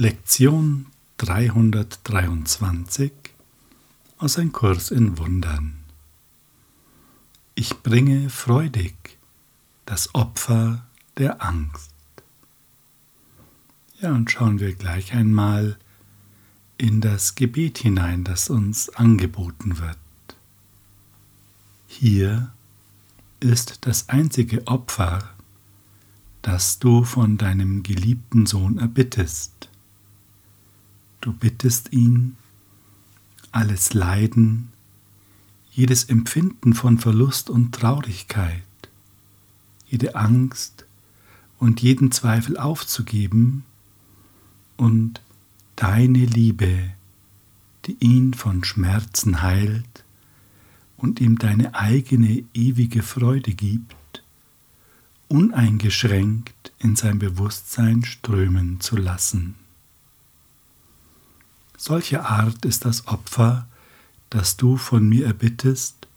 Lektion 323 aus Ein Kurs in Wundern. Ich bringe freudig das Opfer der Angst. Ja, und schauen wir gleich einmal in das Gebet hinein, das uns angeboten wird. Hier ist das einzige Opfer, das du von deinem geliebten Sohn erbittest. Du bittest ihn, alles Leiden, jedes Empfinden von Verlust und Traurigkeit, jede Angst und jeden Zweifel aufzugeben und deine Liebe, die ihn von Schmerzen heilt und ihm deine eigene ewige Freude gibt, uneingeschränkt in sein Bewusstsein strömen zu lassen. Solche Art ist das Opfer, das du von mir erbittest,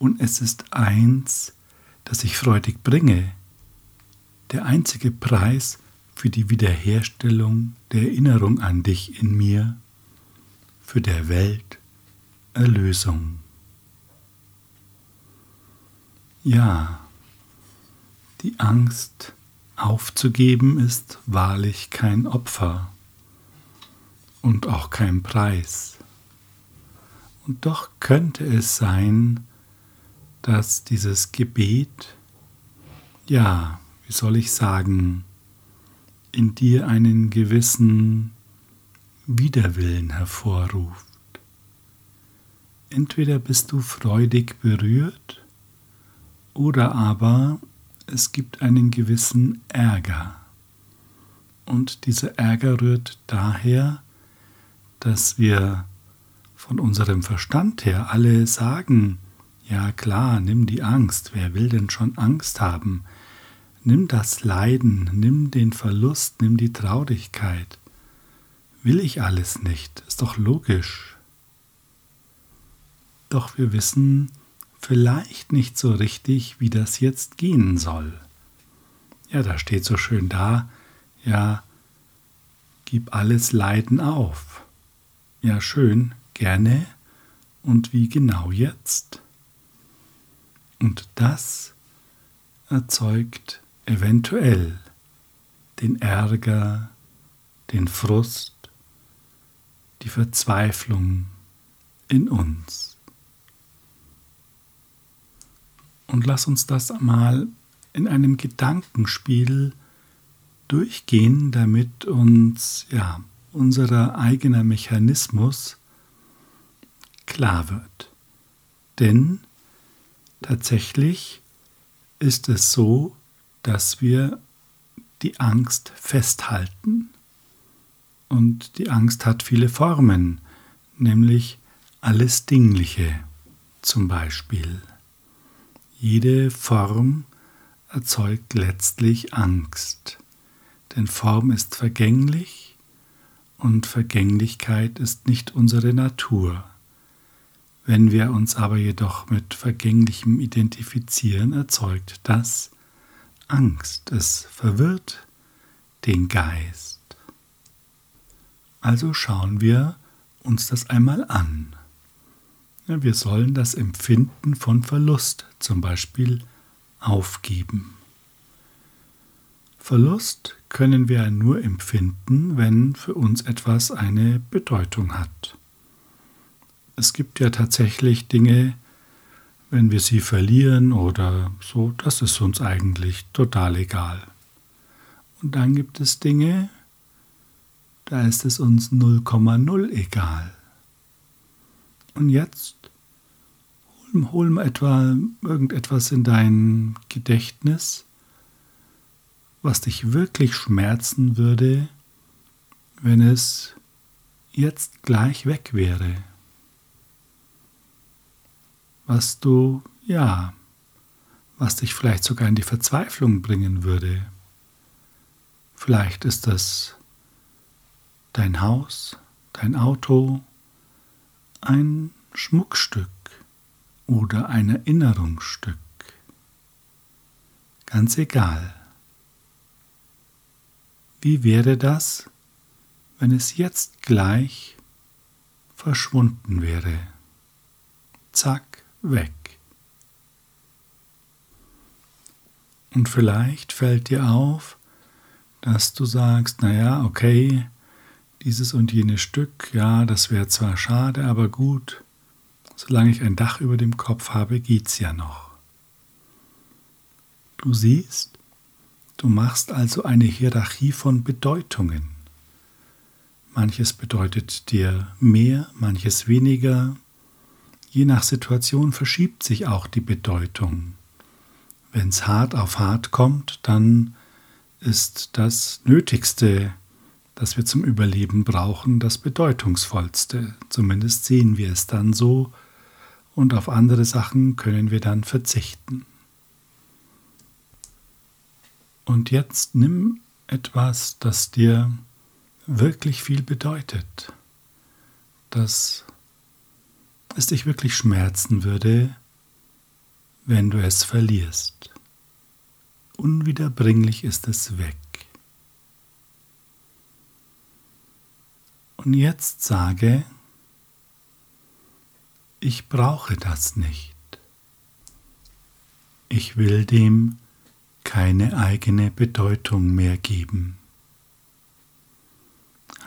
und es ist eins, das ich freudig bringe, der einzige Preis für die Wiederherstellung der Erinnerung an dich in mir, für der Welt Erlösung. Ja, die Angst aufzugeben ist wahrlich kein Opfer und auch kein Preis. Und doch könnte es sein, dass dieses Gebet, ja, wie soll ich sagen, in dir einen gewissen Widerwillen hervorruft. Entweder bist du freudig berührt oder aber es gibt einen gewissen Ärger. Und dieser Ärger rührt daher, dass wir von unserem Verstand her alle sagen, ja klar, nimm die Angst, wer will denn schon Angst haben? Nimm das Leiden, nimm den Verlust, nimm die Traurigkeit. Will ich alles nicht, ist doch logisch. Doch wir wissen vielleicht nicht so richtig, wie das jetzt gehen soll. Ja, da steht so schön da, ja, gib alles Leiden auf. Ja, schön, gerne. Und wie genau jetzt? Und das erzeugt eventuell den Ärger, den Frust, die Verzweiflung in uns. Und lass uns das mal in einem Gedankenspiel durchgehen, damit uns ja unser eigener Mechanismus klar wird. Denn tatsächlich ist es so, dass wir die Angst festhalten. Und die Angst hat viele Formen, nämlich alles Dingliche zum Beispiel. Jede Form erzeugt letztlich Angst, denn Form ist vergänglich und Vergänglichkeit ist nicht unsere Natur. Wenn wir uns aber jedoch mit Vergänglichem identifizieren, erzeugt das Angst, es verwirrt den Geist. Also schauen wir uns das einmal an. Wir sollen das Empfinden von Verlust zum Beispiel aufgeben. Verlust können wir nur empfinden, wenn für uns etwas eine Bedeutung hat. Es gibt ja tatsächlich Dinge, wenn wir sie verlieren oder so, das ist uns eigentlich total egal. Und dann gibt es Dinge, da ist es uns 0,0 egal. Und jetzt hol, hol etwa irgendetwas in dein Gedächtnis, was dich wirklich schmerzen würde, wenn es jetzt gleich weg wäre. Was du, ja, was dich vielleicht sogar in die Verzweiflung bringen würde. Vielleicht ist das dein Haus, dein Auto, ein Schmuckstück oder ein Erinnerungsstück. Ganz egal. Wie wäre das, wenn es jetzt gleich verschwunden wäre. Zack, weg. Und vielleicht fällt dir auf, dass du sagst, naja, okay, dieses und jenes Stück, ja, das wäre zwar schade, aber gut, solange ich ein Dach über dem Kopf habe, geht's ja noch. Du siehst, du machst also eine Hierarchie von Bedeutungen. Manches bedeutet dir mehr, manches weniger. Je nach Situation verschiebt sich auch die Bedeutung. Wenn es hart auf hart kommt, dann ist das Nötigste, das wir zum Überleben brauchen, das Bedeutungsvollste. Zumindest sehen wir es dann so und auf andere Sachen können wir dann verzichten. Und jetzt nimm etwas, das dir wirklich viel bedeutet, dass es dich wirklich schmerzen würde, wenn du es verlierst. Unwiederbringlich ist es weg. Und jetzt sage, ich brauche das nicht. Ich will dem keine eigene Bedeutung mehr geben.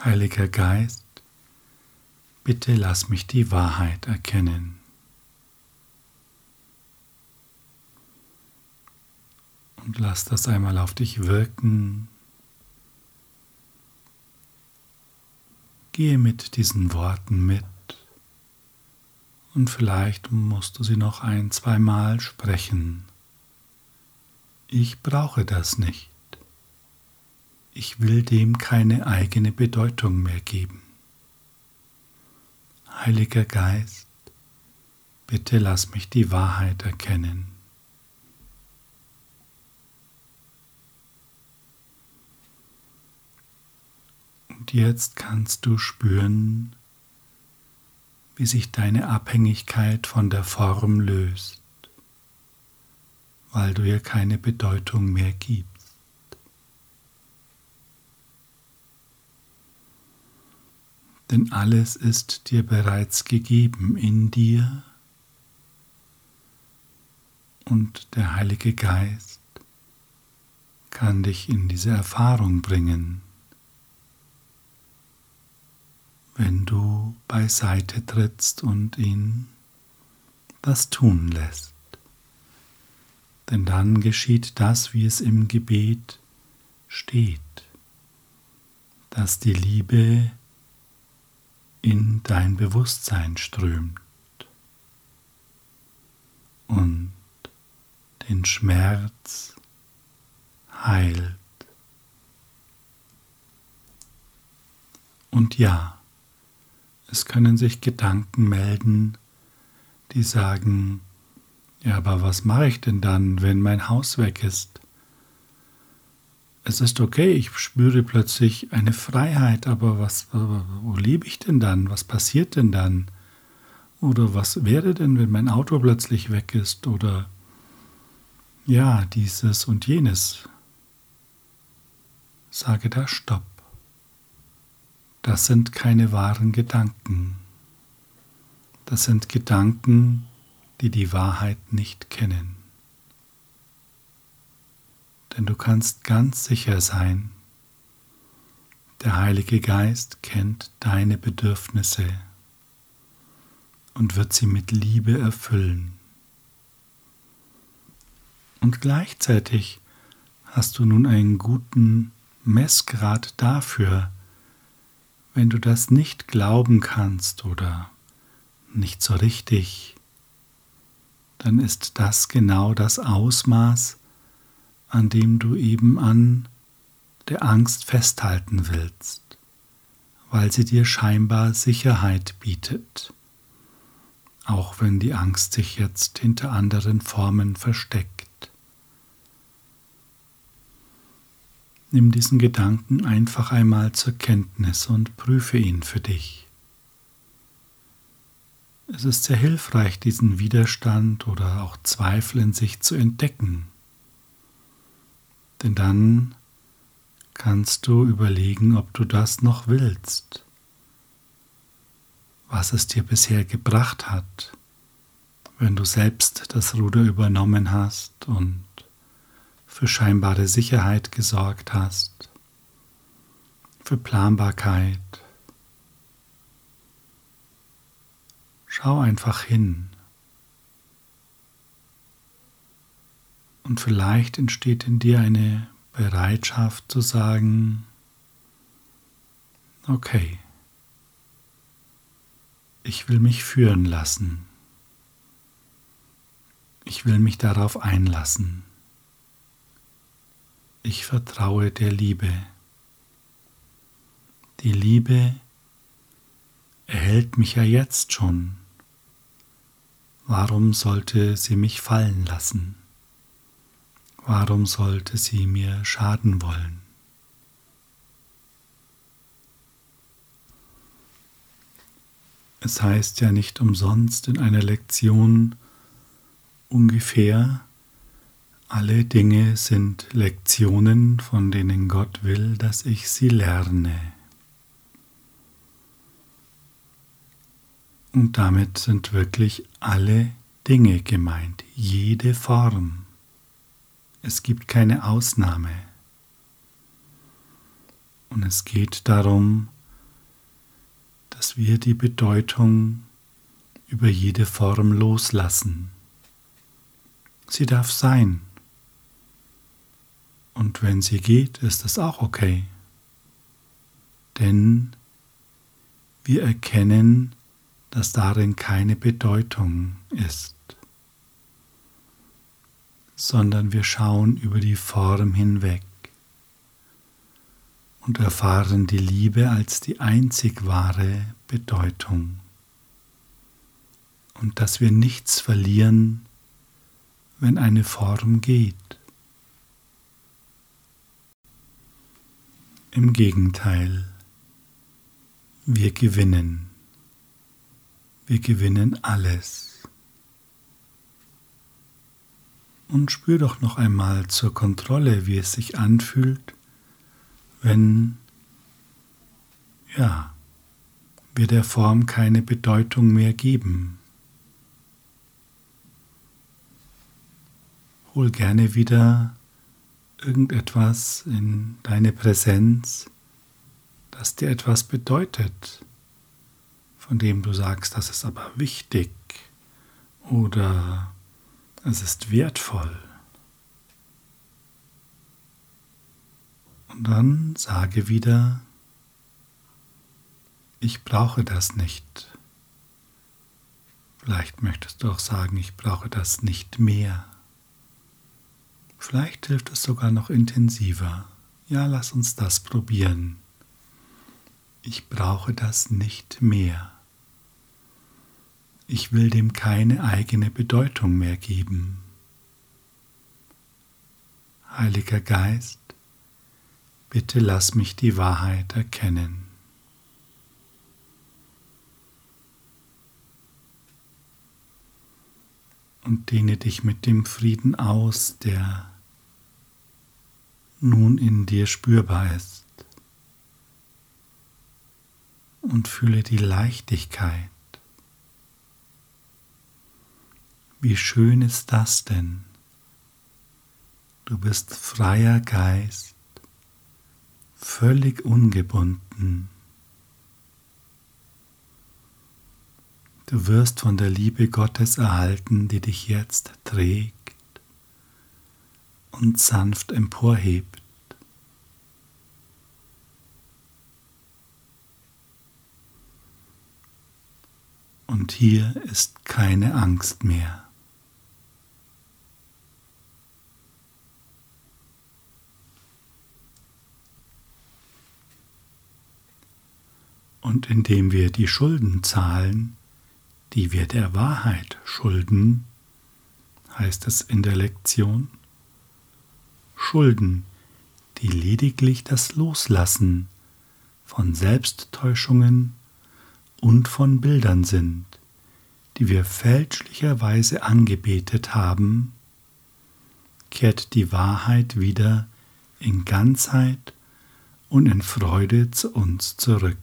Heiliger Geist, bitte lass mich die Wahrheit erkennen. Und lass das einmal auf dich wirken. Gehe mit diesen Worten mit und vielleicht musst du sie noch ein, zweimal sprechen. Ich brauche das nicht. Ich will dem keine eigene Bedeutung mehr geben. Heiliger Geist, bitte lass mich die Wahrheit erkennen. Und jetzt kannst du spüren, wie sich deine Abhängigkeit von der Form löst, weil du ihr keine Bedeutung mehr gibst. denn alles ist dir bereits gegeben in dir und der Heilige Geist kann dich in diese Erfahrung bringen, wenn du beiseite trittst und ihn das tun lässt. Denn dann geschieht das, wie es im Gebet steht, dass die Liebe in dein Bewusstsein strömt und den Schmerz heilt. Und ja, es können sich Gedanken melden, die sagen, ja, aber was mache ich denn dann, wenn mein Haus weg ist? es ist okay, ich spüre plötzlich eine Freiheit, aber was, wo lebe ich denn dann? Was passiert denn dann? Oder was wäre denn, wenn mein Auto plötzlich weg ist? Oder ja, dieses und jenes. Sage da Stopp. Das sind keine wahren Gedanken. Das sind Gedanken, die die Wahrheit nicht kennen denn du kannst ganz sicher sein, der Heilige Geist kennt deine Bedürfnisse und wird sie mit Liebe erfüllen. Und gleichzeitig hast du nun einen guten Messgrad dafür, wenn du das nicht glauben kannst oder nicht so richtig, dann ist das genau das Ausmaß, an dem du eben an der Angst festhalten willst, weil sie dir scheinbar Sicherheit bietet, auch wenn die Angst sich jetzt hinter anderen Formen versteckt. Nimm diesen Gedanken einfach einmal zur Kenntnis und prüfe ihn für dich. Es ist sehr hilfreich, diesen Widerstand oder auch Zweifel in sich zu entdecken denn dann kannst du überlegen, ob du das noch willst, was es dir bisher gebracht hat, wenn du selbst das Ruder übernommen hast und für scheinbare Sicherheit gesorgt hast, für Planbarkeit. Schau einfach hin. Und vielleicht entsteht in dir eine Bereitschaft zu sagen, okay, ich will mich führen lassen. Ich will mich darauf einlassen. Ich vertraue der Liebe. Die Liebe erhält mich ja jetzt schon. Warum sollte sie mich fallen lassen? Warum sollte sie mir schaden wollen? Es heißt ja nicht umsonst in einer Lektion ungefähr, alle Dinge sind Lektionen, von denen Gott will, dass ich sie lerne. Und damit sind wirklich alle Dinge gemeint, jede Form. Es gibt keine Ausnahme. Und es geht darum, dass wir die Bedeutung über jede Form loslassen. Sie darf sein. Und wenn sie geht, ist es auch okay. Denn wir erkennen, dass darin keine Bedeutung ist sondern wir schauen über die Form hinweg und erfahren die Liebe als die einzig wahre Bedeutung und dass wir nichts verlieren, wenn eine Form geht. Im Gegenteil, wir gewinnen. Wir gewinnen alles. und spür doch noch einmal zur Kontrolle, wie es sich anfühlt, wenn ja, wir der Form keine Bedeutung mehr geben. Hol gerne wieder irgendetwas in deine Präsenz, das dir etwas bedeutet, von dem du sagst, das ist aber wichtig oder es ist wertvoll. Und dann sage wieder, ich brauche das nicht. Vielleicht möchtest du auch sagen, ich brauche das nicht mehr. Vielleicht hilft es sogar noch intensiver. Ja, lass uns das probieren. Ich brauche das nicht mehr. Ich will dem keine eigene Bedeutung mehr geben. Heiliger Geist, bitte lass mich die Wahrheit erkennen. Und dehne dich mit dem Frieden aus, der nun in dir spürbar ist. Und fühle die Leichtigkeit Wie schön ist das denn? Du bist freier Geist, völlig ungebunden. Du wirst von der Liebe Gottes erhalten, die dich jetzt trägt und sanft emporhebt. Und hier ist keine Angst mehr. Und indem wir die Schulden zahlen, die wir der Wahrheit schulden, heißt es in der Lektion, Schulden, die lediglich das Loslassen von Selbsttäuschungen und von Bildern sind, die wir fälschlicherweise angebetet haben, kehrt die Wahrheit wieder in Ganzheit und in Freude zu uns zurück.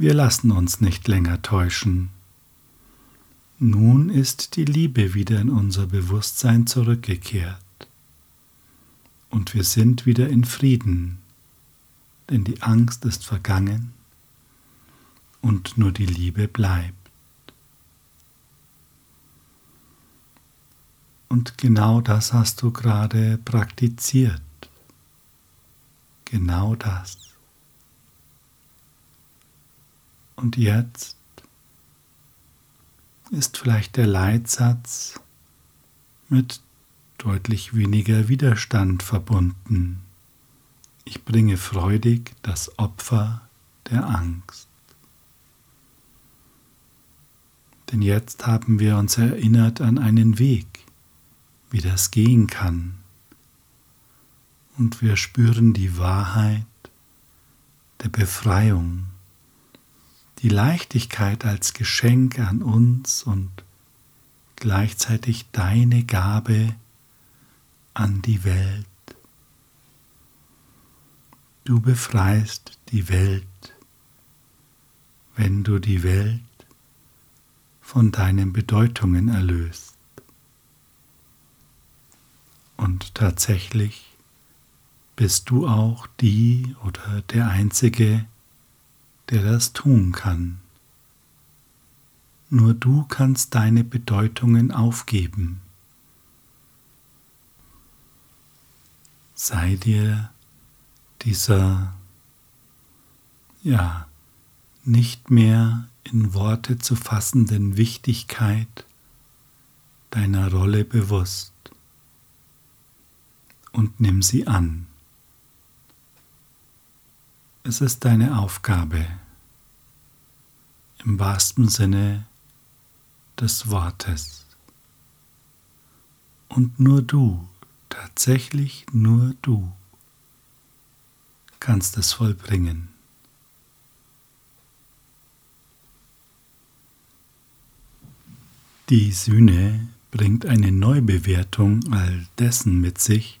Wir lassen uns nicht länger täuschen. Nun ist die Liebe wieder in unser Bewusstsein zurückgekehrt und wir sind wieder in Frieden, denn die Angst ist vergangen und nur die Liebe bleibt. Und genau das hast du gerade praktiziert. Genau das. Und jetzt ist vielleicht der Leitsatz mit deutlich weniger Widerstand verbunden. Ich bringe freudig das Opfer der Angst. Denn jetzt haben wir uns erinnert an einen Weg, wie das gehen kann. Und wir spüren die Wahrheit der Befreiung, die Leichtigkeit als Geschenk an uns und gleichzeitig deine Gabe an die Welt. Du befreist die Welt, wenn du die Welt von deinen Bedeutungen erlöst. Und tatsächlich bist du auch die oder der Einzige, der das tun kann. Nur du kannst deine Bedeutungen aufgeben. sei dir dieser, ja, nicht mehr in Worte zu fassenden Wichtigkeit deiner Rolle bewusst und nimm sie an. Es ist deine Aufgabe, im wahrsten Sinne des Wortes. Und nur du Tatsächlich nur du kannst es vollbringen. Die Sühne bringt eine Neubewertung all dessen mit sich,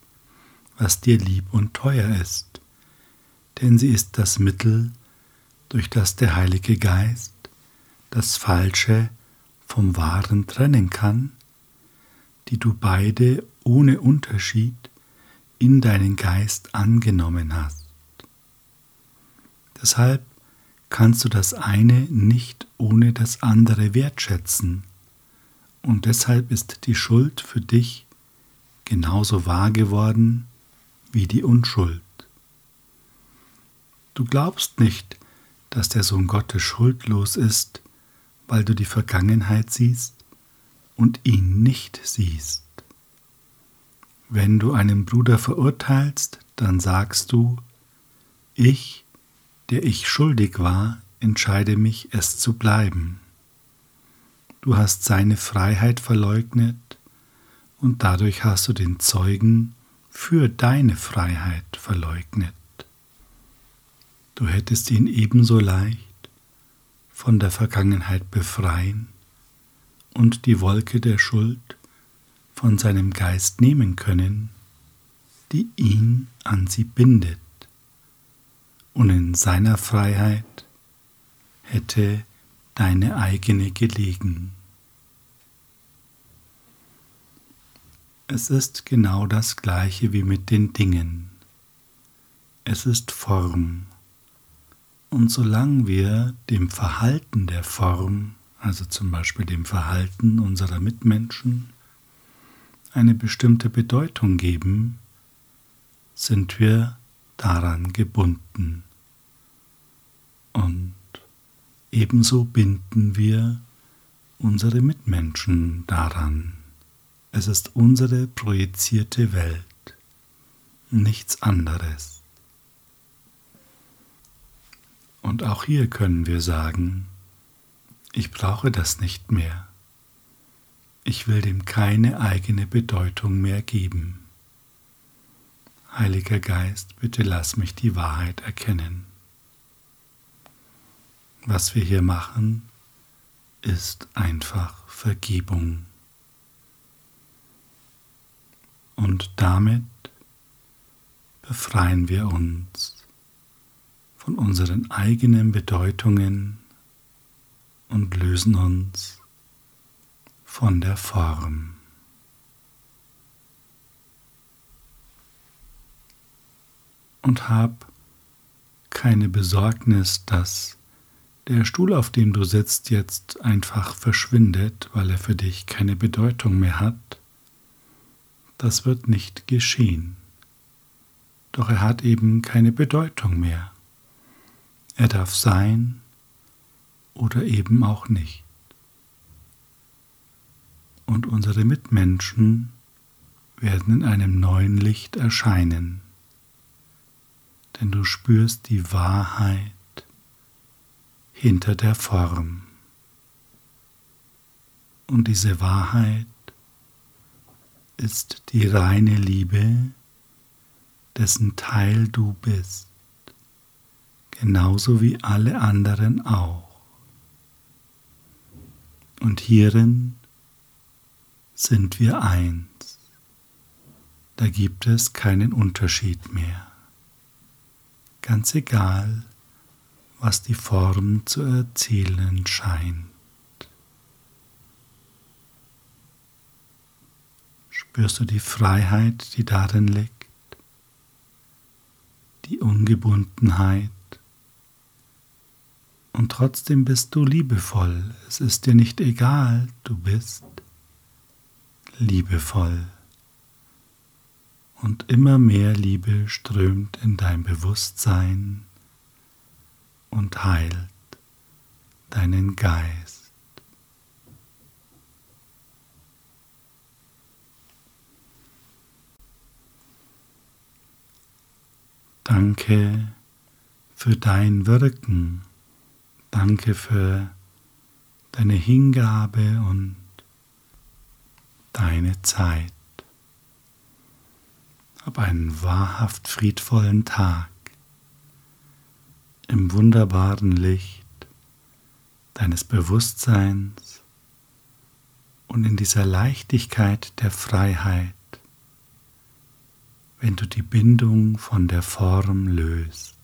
was dir lieb und teuer ist, denn sie ist das Mittel, durch das der Heilige Geist das Falsche vom Wahren trennen kann, die du beide ohne Unterschied in deinen Geist angenommen hast. Deshalb kannst du das eine nicht ohne das andere wertschätzen und deshalb ist die Schuld für dich genauso wahr geworden wie die Unschuld. Du glaubst nicht, dass der Sohn Gottes schuldlos ist, weil du die Vergangenheit siehst und ihn nicht siehst. Wenn du einen Bruder verurteilst, dann sagst du, ich, der ich schuldig war, entscheide mich, es zu bleiben. Du hast seine Freiheit verleugnet und dadurch hast du den Zeugen für deine Freiheit verleugnet. Du hättest ihn ebenso leicht von der Vergangenheit befreien und die Wolke der Schuld von seinem Geist nehmen können, die ihn an sie bindet. Und in seiner Freiheit hätte deine eigene gelegen. Es ist genau das gleiche wie mit den Dingen. Es ist Form. Und solange wir dem Verhalten der Form, also zum Beispiel dem Verhalten unserer Mitmenschen, eine bestimmte Bedeutung geben, sind wir daran gebunden. Und ebenso binden wir unsere Mitmenschen daran. Es ist unsere projizierte Welt, nichts anderes. Und auch hier können wir sagen, ich brauche das nicht mehr ich will dem keine eigene Bedeutung mehr geben. Heiliger Geist, bitte lass mich die Wahrheit erkennen. Was wir hier machen, ist einfach Vergebung. Und damit befreien wir uns von unseren eigenen Bedeutungen und lösen uns von der Form. Und hab keine Besorgnis, dass der Stuhl, auf dem du sitzt, jetzt einfach verschwindet, weil er für dich keine Bedeutung mehr hat. Das wird nicht geschehen. Doch er hat eben keine Bedeutung mehr. Er darf sein oder eben auch nicht. Und unsere Mitmenschen werden in einem neuen Licht erscheinen, denn du spürst die Wahrheit hinter der Form. Und diese Wahrheit ist die reine Liebe, dessen Teil du bist, genauso wie alle anderen auch. Und hierin sind wir eins. Da gibt es keinen Unterschied mehr. Ganz egal, was die Form zu erzielen scheint. Spürst du die Freiheit, die darin liegt, die Ungebundenheit, und trotzdem bist du liebevoll. Es ist dir nicht egal, du bist liebevoll. Und immer mehr Liebe strömt in dein Bewusstsein und heilt deinen Geist. Danke für dein Wirken. Danke für deine Hingabe und deine Zeit. Hab einen wahrhaft friedvollen Tag im wunderbaren Licht deines Bewusstseins und in dieser Leichtigkeit der Freiheit, wenn du die Bindung von der Form löst.